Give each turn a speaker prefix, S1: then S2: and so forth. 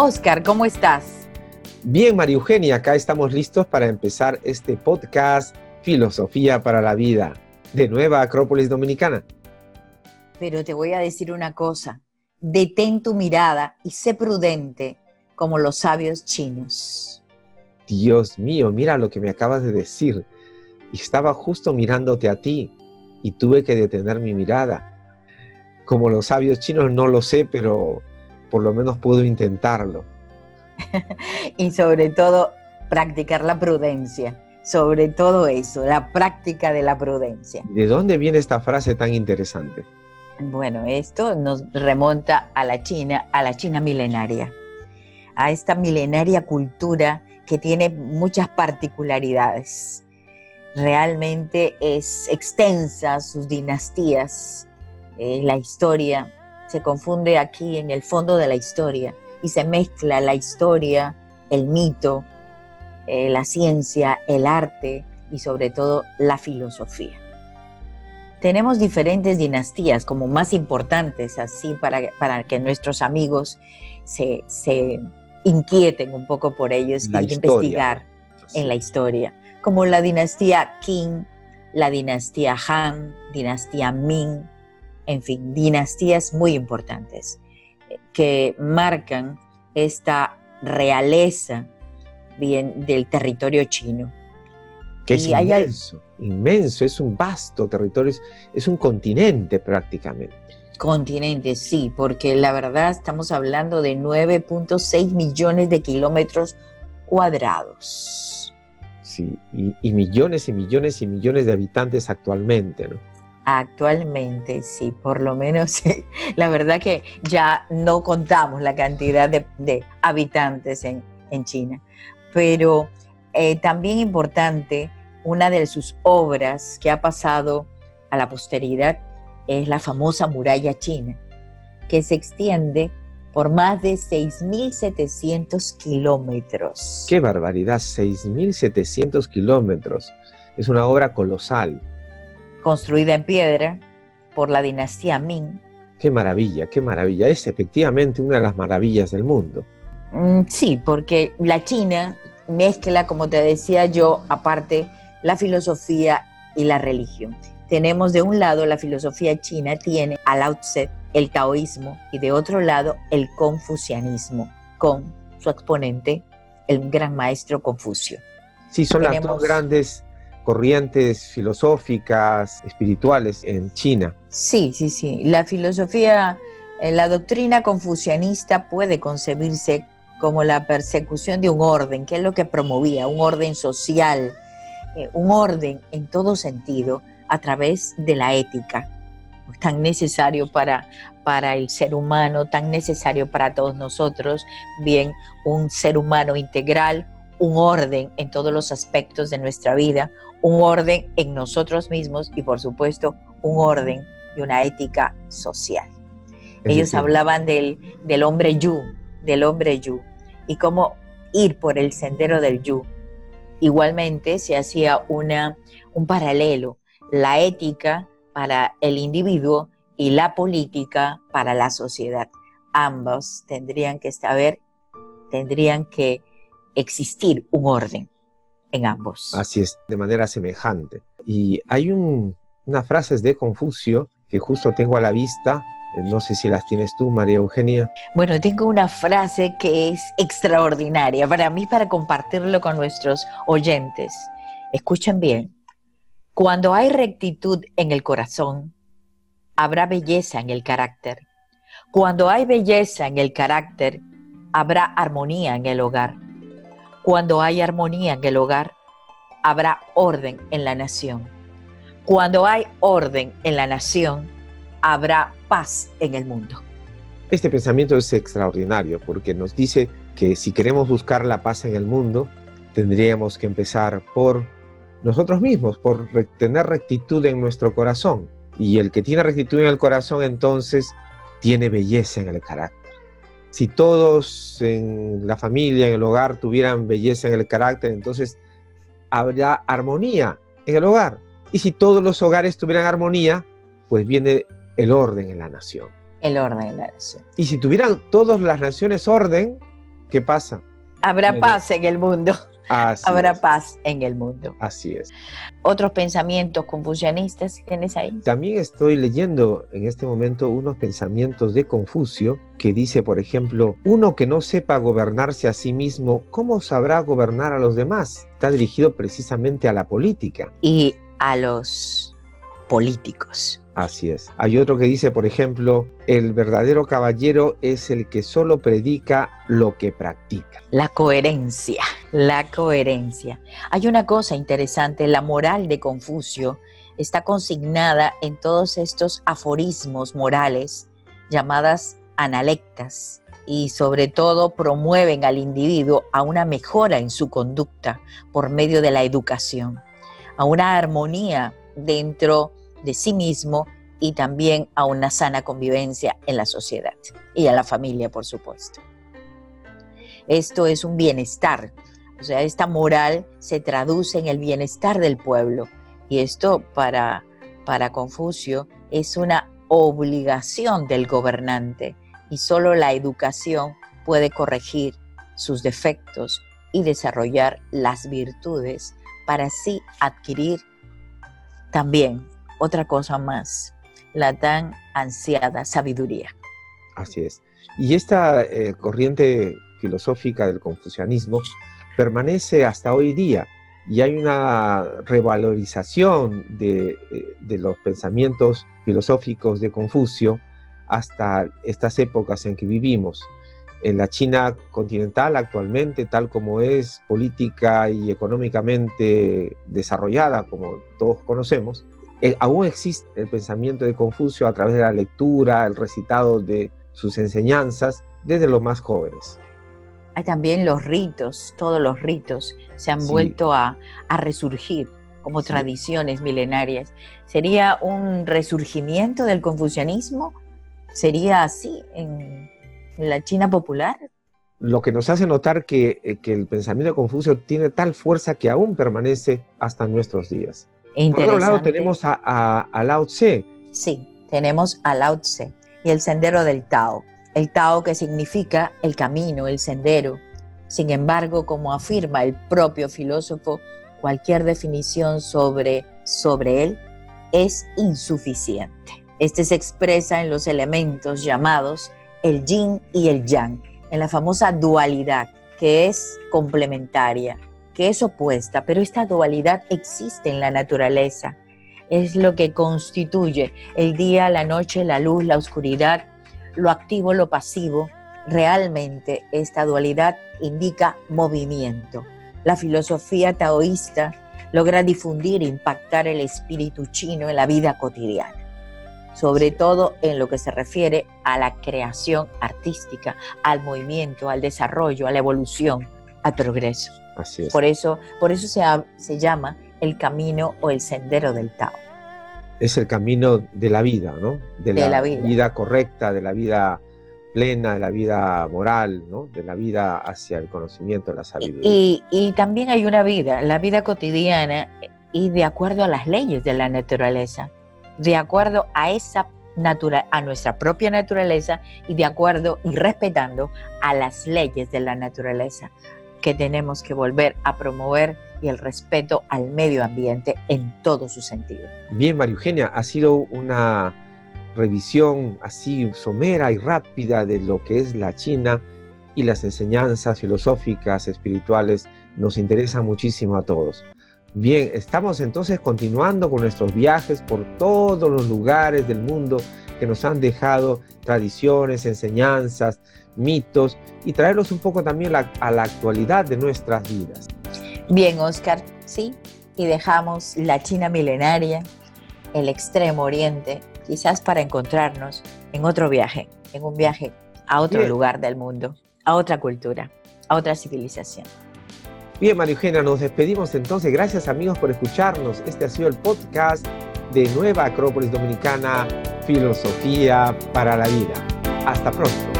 S1: Oscar, ¿cómo estás?
S2: Bien, María Eugenia, acá estamos listos para empezar este podcast Filosofía para la Vida de Nueva Acrópolis Dominicana.
S1: Pero te voy a decir una cosa, detén tu mirada y sé prudente como los sabios chinos.
S2: Dios mío, mira lo que me acabas de decir. Estaba justo mirándote a ti y tuve que detener mi mirada. Como los sabios chinos no lo sé, pero por lo menos puedo intentarlo.
S1: y sobre todo practicar la prudencia, sobre todo eso, la práctica de la prudencia.
S2: ¿De dónde viene esta frase tan interesante?
S1: Bueno, esto nos remonta a la China, a la China milenaria, a esta milenaria cultura que tiene muchas particularidades. Realmente es extensa sus dinastías, eh, la historia se confunde aquí en el fondo de la historia y se mezcla la historia, el mito, eh, la ciencia, el arte y sobre todo la filosofía. Tenemos diferentes dinastías como más importantes, así para, para que nuestros amigos se, inquieten un poco por ellos y investigar en la historia, como la dinastía Qing, la dinastía Han, dinastía Ming, en fin, dinastías muy importantes eh, que marcan esta realeza bien, del territorio chino.
S2: Que es inmenso, inmenso, es un vasto territorio, es, un continente prácticamente.
S1: Continente, sí, porque la verdad estamos hablando de 9.6 millones de kilómetros cuadrados.
S2: Sí, y, y, millones y millones y millones de habitantes actualmente, ¿no?
S1: Actualmente, sí, por lo menos la verdad que ya no contamos la cantidad de, habitantes en, China. Pero eh, también importante, una de sus obras que ha pasado a la posteridad es la famosa muralla china, que se extiende por más de 6.700 kilómetros.
S2: ¡Qué barbaridad! 6.700 kilómetros. Es una obra colosal
S1: construida en piedra por la dinastía Ming.
S2: Qué maravilla, qué maravilla. Es efectivamente una de las maravillas del mundo.
S1: Mm, sí, porque la China mezcla, como te decía yo, aparte la filosofía y la religión. Tenemos de un lado la filosofía china, tiene a Lao Tse, el taoísmo, y de otro lado el confucianismo, con su exponente, el gran maestro Confucio.
S2: Sí, son las dos grandes corrientes filosóficas, espirituales en China.
S1: Sí, sí, sí. La filosofía, eh, la doctrina confucianista puede concebirse como la persecución de un orden, que es lo que promovía, un orden social, eh, un orden en todo sentido a través de la ética, tan necesario para, para el ser humano, tan necesario para todos nosotros, bien un ser humano integral, un orden en todos los aspectos de nuestra vida, un orden en nosotros mismos y por supuesto un orden y una ética social. Ellos hablaban del, del hombre yu, del hombre yu, y cómo ir por el sendero del yu. Igualmente se hacía una, un paralelo, la ética para el individuo y la política para la sociedad. Ambos tendrían que saber, tendrían que existir un orden en ambos.
S2: Así es, de manera semejante. Y hay unas frases de Confucio que justo tengo a la vista. Eh, no sé si las tienes tú, María Eugenia.
S1: Bueno, tengo una frase que es extraordinaria para mí, para compartirlo con nuestros oyentes. Escuchen bien. Cuando hay rectitud en el corazón, habrá belleza en el carácter. Cuando hay belleza en el carácter, habrá armonía en el hogar. Cuando hay armonía en el hogar, habrá orden en la nación. Cuando hay orden en la nación, habrá paz en el mundo.
S2: Este pensamiento es extraordinario porque nos dice que si queremos buscar la paz en el mundo, tendríamos que empezar por nosotros mismos, por tener rectitud en nuestro corazón. Y el que tiene rectitud en el corazón entonces tiene belleza en el carácter. Si todos en la familia, en el hogar, tuvieran belleza en el carácter, entonces habrá armonía en el hogar. Y si todos los hogares tuvieran armonía, pues viene el orden en la nación.
S1: El orden en la nación.
S2: Y si tuvieran todas las naciones orden, ¿qué pasa?
S1: Habrá paz en el mundo. Habrá paz en el mundo.
S2: Así es.
S1: Otros pensamientos confucianistas tienes ahí.
S2: También estoy leyendo en este momento unos pensamientos de Confucio que dice, por ejemplo, uno que no sepa gobernarse a sí mismo, ¿cómo sabrá gobernar a los demás? Está dirigido precisamente a la política.
S1: Y a los políticos.
S2: Así es. Hay otro que dice, por ejemplo, el verdadero caballero es el que solo predica lo que practica.
S1: La coherencia, la coherencia. Hay una cosa interesante, la moral de Confucio está consignada en todos estos aforismos morales llamadas analectas y sobre todo promueven al individuo a una mejora en su conducta por medio de la educación, a una armonía dentro de sí mismo y también a una sana convivencia en la sociedad y en la familia, por supuesto. Esto es un bienestar, o sea, esta moral se traduce en el bienestar del pueblo y esto para, para Confucio es una obligación del gobernante y solo la educación puede corregir sus defectos y desarrollar las virtudes para así adquirir también otra cosa más, la tan ansiada sabiduría.
S2: Así es. Y esta eh, corriente filosófica del confucianismo permanece hasta hoy día y hay una revalorización de, eh, de, los pensamientos filosóficos de Confucio hasta estas épocas en que vivimos. En la China continental actualmente, tal como es política y económicamente desarrollada, como todos conocemos, eh, aún existe el pensamiento de Confucio a través de la lectura, el recitado de sus enseñanzas desde los más jóvenes.
S1: Hay también los ritos, todos los ritos se han vuelto a, resurgir como tradiciones milenarias. ¿Sería un resurgimiento del confucianismo? ¿Sería así en la China popular?
S2: Lo que nos hace notar que, eh, que el pensamiento de Confucio tiene tal fuerza que aún permanece hasta nuestros días. Por otro lado tenemos a, Lao Tse.
S1: Sí, tenemos a Lao Tse y el sendero del Tao. El Tao que significa el camino, el sendero. Sin embargo, como afirma el propio filósofo, cualquier definición sobre, sobre él es insuficiente. Este se expresa en los elementos llamados el yin y el yang, en la famosa dualidad que es complementaria que es opuesta, pero esta dualidad existe en la naturaleza. Es lo que constituye el día, la noche, la luz, la oscuridad, lo activo, lo pasivo. Realmente esta dualidad indica movimiento. La filosofía taoísta logra difundir e impactar el espíritu chino en la vida cotidiana, sobre todo en lo que se refiere a la creación artística, al movimiento, al desarrollo, a la evolución, al progreso. Por eso, por eso se, se llama el camino o el sendero del Tao.
S2: Es el camino de la vida, ¿no? De, la, vida. correcta, de la vida plena, de la vida moral, ¿no? De la vida hacia el conocimiento, la sabiduría.
S1: Y, y también hay una vida, la vida cotidiana y de acuerdo a las leyes de la naturaleza, de acuerdo a esa Natura, a nuestra propia naturaleza y de acuerdo y respetando a las leyes de la naturaleza que tenemos que volver a promover y el respeto al medio ambiente en todo su sentido.
S2: Bien, María Eugenia, ha sido una revisión así somera y rápida de lo que es la China y las enseñanzas filosóficas, espirituales, nos interesan muchísimo a todos. Bien, estamos entonces continuando con nuestros viajes por todos los lugares del mundo que nos han dejado tradiciones, enseñanzas, mitos y traerlos un poco también a la actualidad de nuestras vidas.
S1: Bien, Oscar, sí, y dejamos la China milenaria, el extremo oriente, quizás para encontrarnos en otro viaje, en un viaje a otro lugar del mundo, a otra cultura, a otra civilización.
S2: Bien, María Eugenia, nos despedimos entonces. Gracias amigos por escucharnos. Este ha sido el podcast de Nueva Acrópolis Dominicana, Filosofía para la Vida. Hasta pronto.